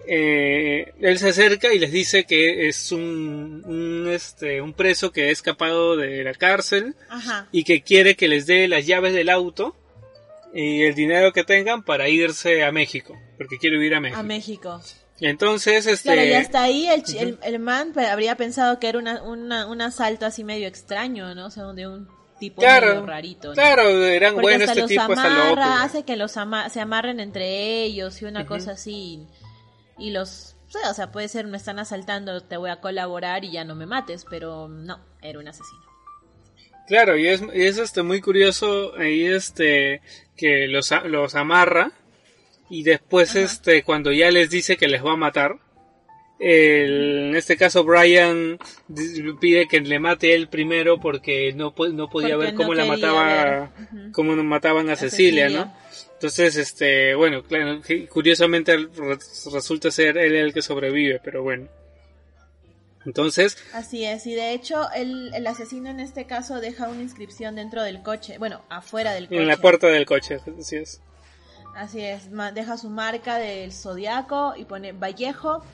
eh, él se acerca y les dice que es un, un, este, un preso que ha escapado de la cárcel y que quiere que les dé las llaves del auto y el dinero que tengan para irse a México, porque quiere ir a México. A México. Entonces, este... Claro, y hasta ahí el, el, man habría pensado que era una, una, un asalto así medio extraño, ¿no? O sea, de un tipo medio rarito. Claro, eran buenos este tipo amarra, hace que los se amarren entre ellos y una cosa así y los o sea, puede ser me están asaltando, te voy a colaborar y ya no me mates, pero no, era un asesino. Claro, y es, y es este muy curioso ahí este que los, los amarra y después este cuando ya les dice que les va a matar, en este caso Brian pide que le mate él primero porque no, no podía ver cómo la mataba, cómo mataban a, Cecilia, ¿no? Entonces, este, bueno, curiosamente resulta ser él el que sobrevive, pero bueno. Entonces. Así es, y de hecho el, el, asesino en este caso deja una inscripción dentro del coche, bueno, afuera del coche. En la puerta del coche, así es. Así es, deja su marca del zodiaco y pone Vallejo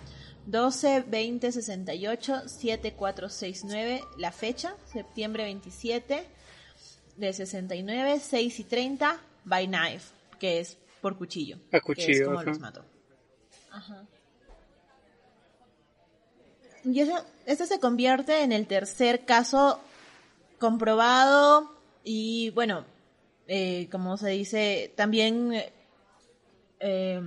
12 20 68 7469, la fecha, septiembre 27 de 69, 6 y 30, by knife que es por cuchillo. A cuchillo. Que es como los mató. Ajá. Y eso, este se convierte en el tercer caso comprobado y bueno, eh, como se dice, también, eh,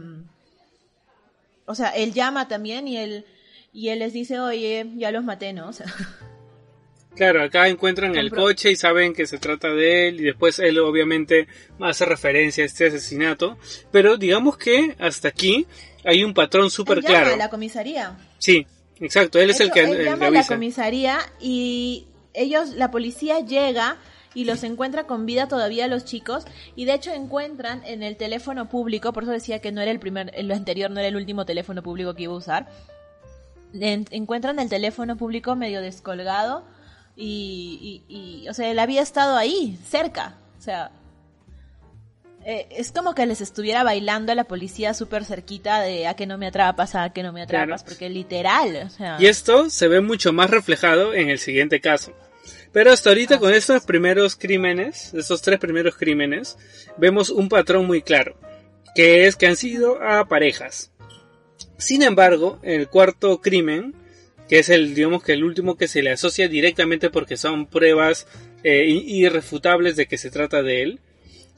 o sea, él llama también y él, y él les dice, oye, ya los maté, ¿no? O sea, Claro, acá encuentran el coche y saben que se trata de él y después él obviamente hace referencia a este asesinato, pero digamos que hasta aquí hay un patrón súper claro. la comisaría. Sí, exacto, él es el que él llama a la comisaría y ellos, la policía llega y los encuentra con vida todavía los chicos y de hecho encuentran en el teléfono público, por eso decía que no era el primer, lo anterior no era el último teléfono público que iba a usar, encuentran el teléfono público medio descolgado y, y, o sea, él había estado ahí, cerca. O sea, eh, es como que les estuviera bailando a la policía súper cerquita de a que no me atrapas, a que no me atrapas, porque literal, o sea... Y esto se ve mucho más reflejado en el siguiente caso. Pero hasta ahorita con estos primeros crímenes, estos tres primeros crímenes, vemos un patrón muy claro, que es que han sido a parejas. Sin embargo, el cuarto crimen que es el, digamos que el último que se le asocia directamente porque son pruebas eh, irrefutables de que se trata de él.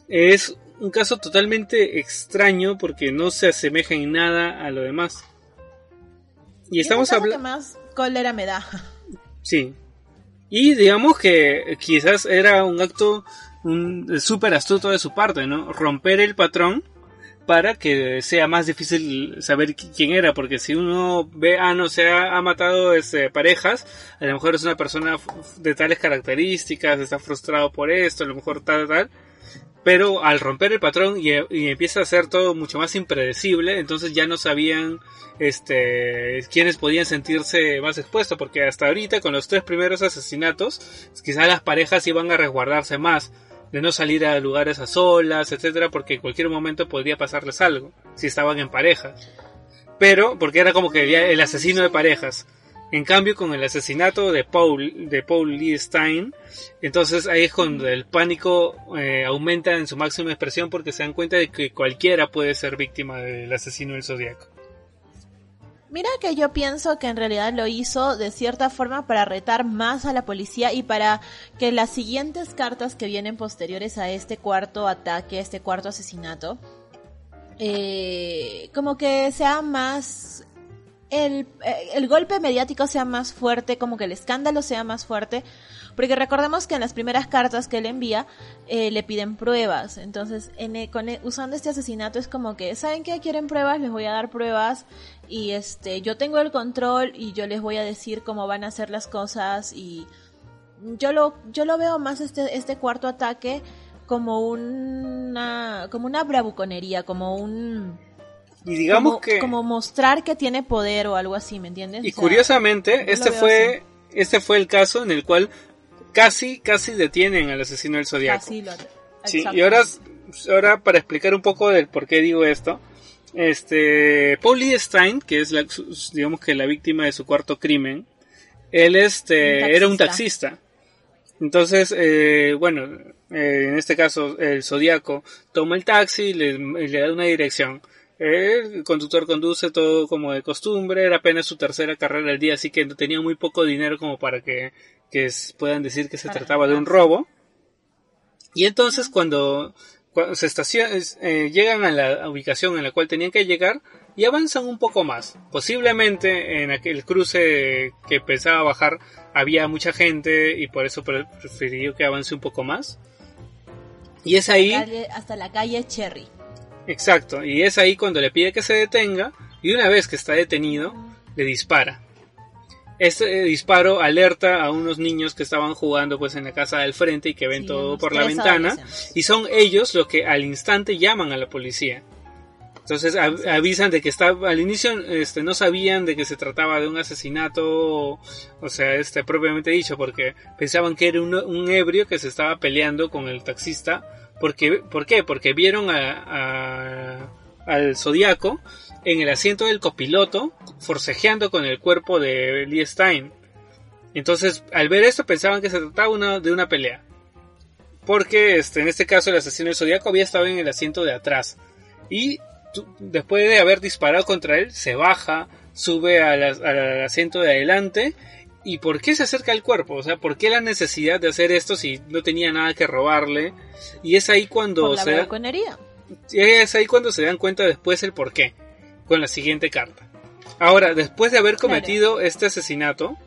Es un caso totalmente extraño porque no se asemeja en nada a lo demás. Y estamos hablando... que más cólera me da. Sí. Y digamos que quizás era un acto súper astuto de su parte, ¿no? Romper el patrón para que sea más difícil saber quién era, porque si uno ve, ah, no, se ha, matado este, parejas, a lo mejor es una persona de tales características, está frustrado por esto, a lo mejor tal, tal, pero al romper el patrón y, empieza a ser todo mucho más impredecible, entonces ya no sabían este quiénes podían sentirse más expuestos, porque hasta ahorita con los tres primeros asesinatos, quizás las parejas iban a resguardarse más, de no salir a lugares a solas, etcétera, porque en cualquier momento podría pasarles algo, si estaban en pareja. Pero, porque era como que el asesino de parejas. En cambio, con el asesinato de Paul, de Paul Lee Stein, entonces ahí es cuando el pánico eh, aumenta en su máxima expresión porque se dan cuenta de que cualquiera puede ser víctima del asesino del zodiaco. Mira que yo pienso que en realidad lo hizo de cierta forma para retar más a la policía y para que las siguientes cartas que vienen posteriores a este cuarto ataque, a este cuarto asesinato, eh, como que sea más el, eh, el, golpe mediático sea más fuerte, como que el escándalo sea más fuerte, porque recordemos que en las primeras cartas que él envía eh, le piden pruebas, entonces en, e, con, e, usando este asesinato es como que, ¿saben qué? ¿Quieren pruebas? Les voy a dar pruebas y este, yo tengo el control y yo les voy a decir cómo van a hacer las cosas y yo lo, yo lo veo más este, este cuarto ataque como una, como una bravuconería, como un y digamos como, que... Como mostrar que tiene poder o algo así, ¿me entiendes? Y curiosamente, este fue, este fue el caso en el cual casi, casi detienen al asesino del Zodíaco. Casi lo... Sí, y ahora, ahora para explicar un poco del por qué digo esto, este, Paul Lee Stein, que es la, digamos que la víctima de su cuarto crimen, él este, era un taxista. Entonces, eh, bueno, eh, en este caso el Zodíaco toma el taxi le, le da una dirección el conductor conduce todo como de costumbre, era apenas su tercera carrera al día, así que tenía muy poco dinero como para que, puedan decir que se trataba de un robo. Y entonces cuando, cuando se eh, llegan a la ubicación en la cual tenían que llegar y avanzan un poco más. Posiblemente en aquel cruce que pensaba bajar había mucha gente y por eso prefirió que avance un poco más. Y es ahí... hasta la calle Cherry. Exacto, y es ahí cuando le pide que se detenga y una vez que está detenido, le dispara. Este eh, disparo alerta a unos niños que estaban jugando pues en la casa del frente y que ven todo por la ventana y son ellos los que al instante llaman a la policía. Entonces avisan de que está al inicio este no sabían de que se trataba de un asesinato, o sea, este propiamente dicho, porque pensaban que era un, un ebrio que se estaba peleando con el taxista porque, ¿Por qué? Porque vieron a, al Zodíaco en el asiento del copiloto forcejeando con el cuerpo de Lee Stein. Entonces, al ver esto, pensaban que se trataba de una pelea. Porque este, en este caso el asesino del Zodíaco había estado en el asiento de atrás. Y después de haber disparado contra él, se baja, sube al asiento de adelante ¿Y por qué se acerca al cuerpo? O sea, ¿por qué la necesidad de hacer esto si no tenía nada que robarle? Y es ahí cuando se es ahí cuando se dan cuenta después el por qué con la siguiente carta. Ahora, después de haber cometido este asesinato,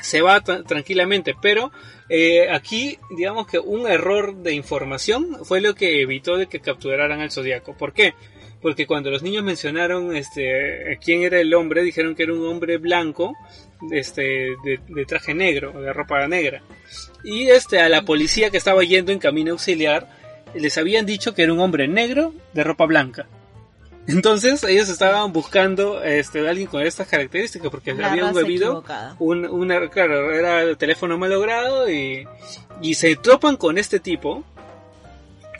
se va tranquilamente, pero eh, aquí digamos que un error de información fue lo que evitó de que capturaran al zodiaco. ¿Por qué? porque cuando los niños mencionaron este quién era el hombre, dijeron que era un hombre blanco, este, de, traje negro, de ropa negra. Y este, a la policía que estaba yendo en camino auxiliar, les habían dicho que era un hombre negro de ropa blanca. Entonces ellos estaban buscando este, alguien con estas características porque habían bebido un, una, claro, era el teléfono malogrado y, y se topan con este tipo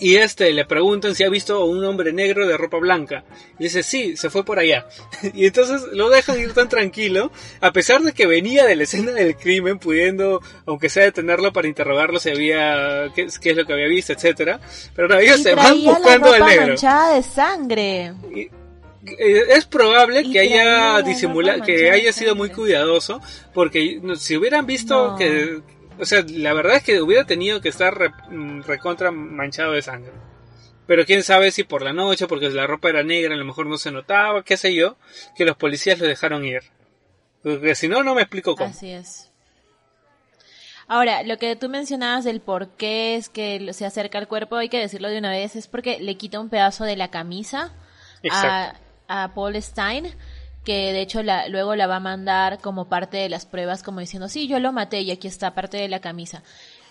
y este le preguntan si ha visto a un hombre negro de ropa blanca. Y dice, sí, se fue por allá. y entonces lo dejan ir tan tranquilo, a pesar de que venía de la escena del crimen, pudiendo, aunque sea detenerlo para interrogarlo si había, qué, es lo que había visto, etcétera. Pero ellos se van buscando al negro. manchada de sangre. Eh, es probable que haya disimulado, que haya sido muy cuidadoso, porque si hubieran visto que, o sea, la verdad es que hubiera tenido que estar mm, recontra manchado de sangre. Pero quién sabe si por la noche, porque la ropa era negra, a lo mejor no se notaba, qué sé yo, que los policías lo dejaron ir. Porque si no, no me explico cómo. Así es. Ahora, lo que tú mencionabas del por qué es que se acerca al cuerpo, hay que decirlo de una vez, es porque le quita un pedazo de la camisa a, a Paul Stein que de hecho la, luego la va a mandar como parte de las pruebas, como diciendo, sí, yo lo maté y aquí está parte de la camisa.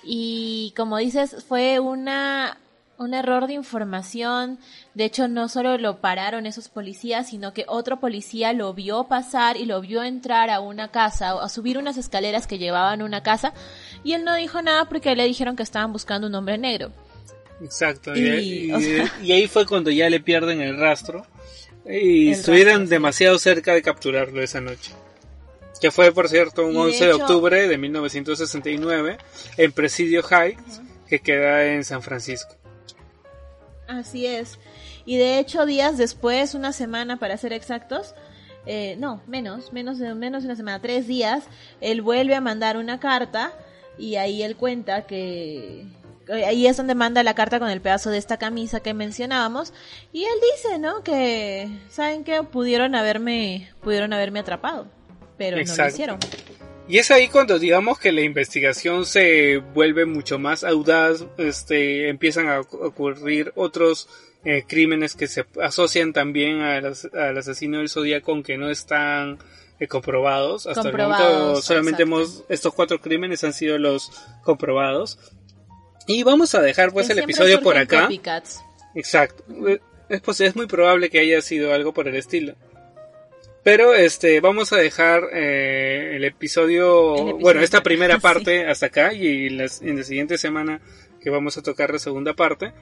Y como dices, fue una un error de información. De hecho, no solo lo pararon esos policías, sino que otro policía lo vio pasar y lo vio entrar a una casa, a subir unas escaleras que llevaban a una casa, y él no dijo nada porque le dijeron que estaban buscando un hombre negro. Exacto, y, ahí fue cuando ya le pierden el rastro y estuvieron demasiado cerca de capturarlo esa noche. Que fue, por cierto, un 11 de, octubre de 1969 en Presidio High, que queda en San Francisco. Así es. Y de hecho, días después, una semana para ser exactos, eh, no, menos, menos de, menos de una semana, tres días, él vuelve a mandar una carta y ahí él cuenta que ahí es donde manda la carta con el pedazo de esta camisa que mencionábamos y él dice, ¿no? Que saben que pudieron haberme pudieron haberme atrapado, pero no lo hicieron. Y es ahí cuando digamos que la investigación se vuelve mucho más audaz, este, empiezan a ocurrir otros eh, crímenes que se asocian también al, asesino del zodiaco aunque no están eh, comprobados. Hasta el momento solamente hemos, estos cuatro crímenes han sido los comprobados. Y vamos a dejar pues el episodio por acá. Exacto. Es, pues, es muy probable que haya sido algo por el estilo. Pero este, vamos a dejar eh, el, episodio, bueno, esta primera parte hasta acá y en la siguiente semana que vamos a tocar la segunda parte,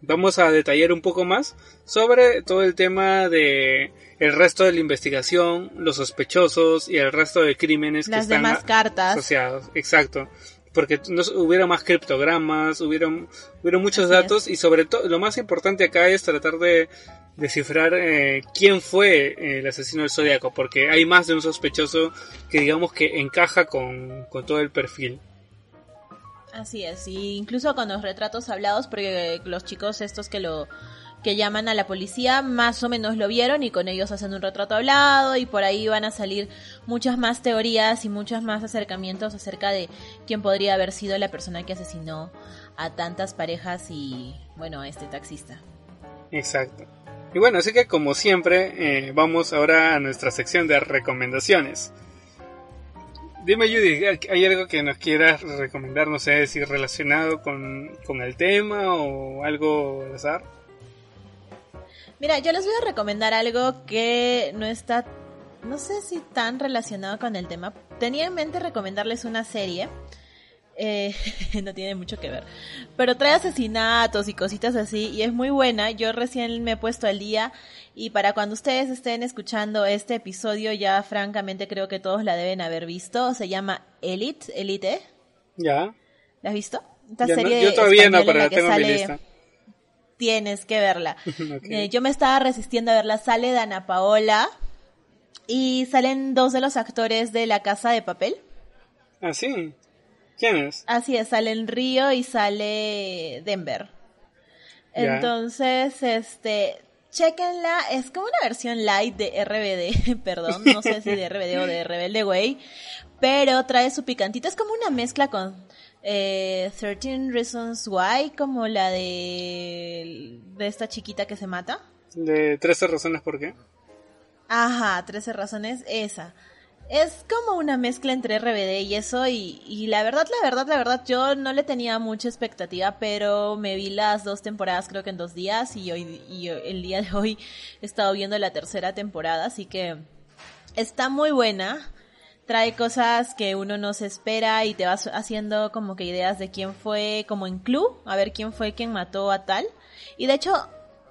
vamos a detallar un poco más sobre todo el tema de el resto de la investigación, los sospechosos y el resto de crímenes que están cartas. asociados. Exacto porque no, hubiera más criptogramas, hubieron, hubieron muchos datos y sobre todo lo más importante acá es tratar de descifrar eh, quién fue el asesino del zodiaco, porque hay más de un sospechoso que digamos que encaja con, con todo el perfil. Así es, y incluso con los retratos hablados, porque los chicos estos que lo que llaman a la policía más o menos lo vieron y con ellos hacen un retrato hablado y por ahí van a salir muchas más teorías y muchos más acercamientos acerca de quién podría haber sido la persona que asesinó a tantas parejas y bueno, a este taxista. Exacto. Y bueno, así que como siempre, eh, vamos ahora a nuestra sección de recomendaciones. Dime Judy, ¿hay algo que nos quieras recomendar, no sé, si relacionado con, con el tema o algo al azar? Mira, yo les voy a recomendar algo que no está, no sé si tan relacionado con el tema. Tenía en mente recomendarles una serie. Eh, no tiene mucho que ver. Pero trae asesinatos y cositas así y es muy buena. Yo recién me he puesto al día y para cuando ustedes estén escuchando este episodio ya francamente creo que todos la deben haber visto. Se llama Elite, Elite. Ya. ¿La has visto? Esta serie yo todavía no, pero la tengo en mi lista tienes que verla. Eh, yo me estaba resistiendo a verla. Sale Dana Paola y salen dos de los actores de La Casa de Papel. ¿Ah, sí? ¿Quiénes? Así es, salen Río y sale Denver. Entonces, este, chequenla, es como una versión light de RBD, perdón, no sé si de RBD o de Rebelde Way, pero trae su picantito, es como una mezcla con eh, 13 Reasons Why, como la de, de esta chiquita que se mata. De 13 razones por qué. Ajá, 13 razones, esa. Es como una mezcla entre RBD y eso, y, y la verdad, la verdad, la verdad, yo no le tenía mucha expectativa, pero me vi las dos temporadas creo que en dos días, y hoy, y el día de hoy he estado viendo la tercera temporada, así que está muy buena trae cosas que uno no se espera y te vas haciendo como que ideas de quién fue, como en Clue, a ver quién fue quien mató a tal. Y de hecho,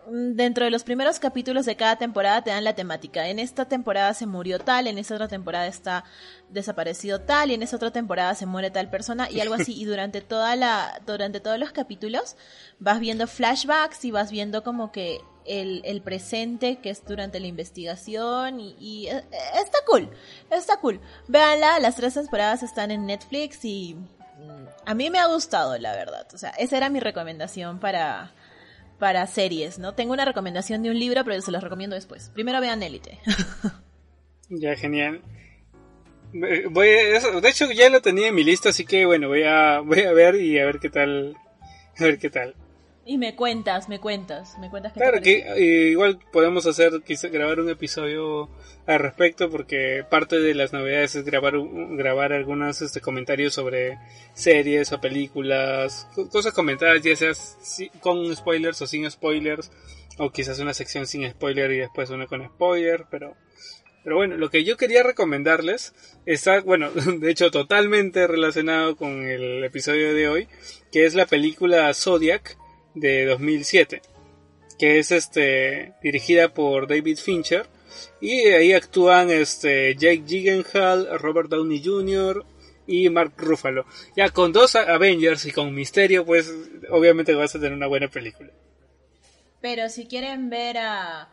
mm, dentro de los primeros capítulos de cada temporada te dan la temática. En esta temporada se murió tal, en esta otra temporada está desaparecido tal, y en esta otra temporada se muere tal persona, y algo así. Y durante toda la, durante todos los capítulos vas viendo flashbacks y vas viendo como que el, presente que es durante la investigación y, eh, está cool, está cool. Véanla, las tres temporadas están en Netflix y mm, a mí me ha gustado, la verdad. O sea, esa era mi recomendación para, para series, ¿no? Tengo una recomendación de un libro, pero se los recomiendo después. Primero vean Élite. ya, genial. Voy de hecho, ya lo tenía en mi lista, así que bueno, voy a, voy a ver y a ver qué tal. A ver qué tal. Y me cuentas, me cuentas, me cuentas que Claro que eh, igual podemos hacer, quizá grabar un episodio al respecto porque parte de las novedades es grabar grabar algunos este, comentarios sobre series o películas, cosas comentadas ya sea con spoilers o sin spoilers o quizás una sección sin spoiler y después una con spoiler, pero pero bueno, lo que yo quería recomendarles está, bueno, de hecho totalmente relacionado con el episodio de hoy, que es la película Zodiac de 2007, que es este dirigida por David Fincher y ahí actúan este Jake Gyllenhaal, Robert Downey Jr. y Mark Ruffalo. Ya con dos Avengers y con Misterio, pues obviamente vas a tener una buena película. Pero si quieren ver a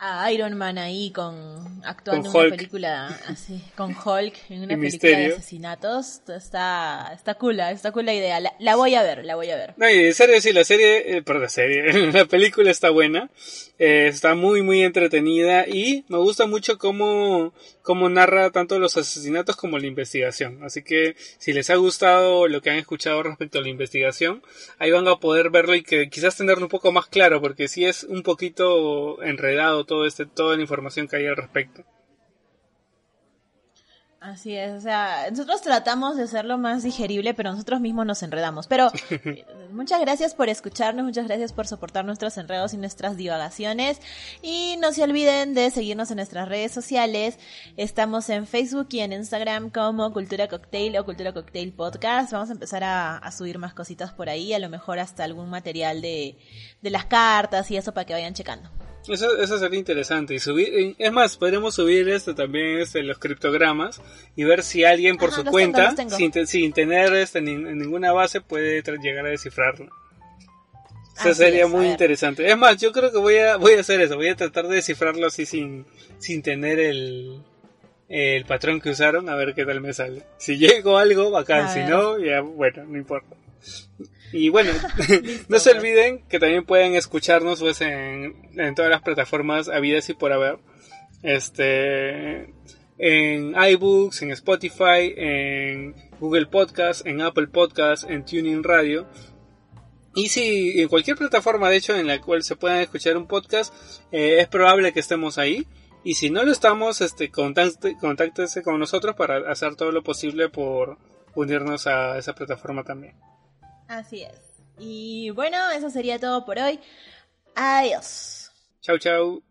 a Iron Man ahí con actuando en una película así con Hulk en una película de asesinatos. Está está cool está cool la idea. La, voy a ver la voy a ver. No y serio sí la serie eh, perdón serie la película está buena eh, está muy muy entretenida y me gusta mucho cómo cómo narra tanto los asesinatos como la investigación. Así que si les ha gustado lo que han escuchado respecto a la investigación ahí van a poder verlo y que quizás tenerlo un poco más claro porque si es un poquito enredado todo este, toda la información que hay al respecto. Así es, o sea, nosotros tratamos de hacerlo más digerible, pero nosotros mismos nos enredamos. Pero eh, muchas gracias por escucharnos, muchas gracias por soportar nuestros enredos y nuestras divagaciones. Y no se olviden de seguirnos en nuestras redes sociales. Estamos en Facebook y en Instagram como Cultura Cocktail o Cultura Cocktail Podcast. Vamos a empezar a, subir más cositas por ahí, a lo mejor hasta algún material de, de las cartas y eso para que vayan checando. Eso, eso sería interesante. Y subir, es más, podríamos subir este también este, los criptogramas y ver si alguien por su cuenta, Sin, sin, tener este, ninguna base, puede llegar a descifrarlo. Eso sería muy interesante. Es más, yo creo que voy a, voy a hacer eso. Voy a tratar de descifrarlo así sin, sin tener el, el patrón que usaron, a ver qué tal me sale. Si llego algo, bacán. Si no, ya, bueno, no importa. Y bueno, no se olviden que también pueden escucharnos pues en, en todas las plataformas habidas y por haber. Este en iBooks, en Spotify, en Google Podcast, en Apple Podcast, en Tuning Radio. Y si en cualquier plataforma, de hecho, en la cual se puedan escuchar un podcast, eh, es probable que estemos ahí. Y si no lo estamos, este, contáctese con nosotros para hacer todo lo posible por unirnos a esa plataforma también. Así es. Y bueno, eso sería todo por hoy. Adiós. Chau, chau.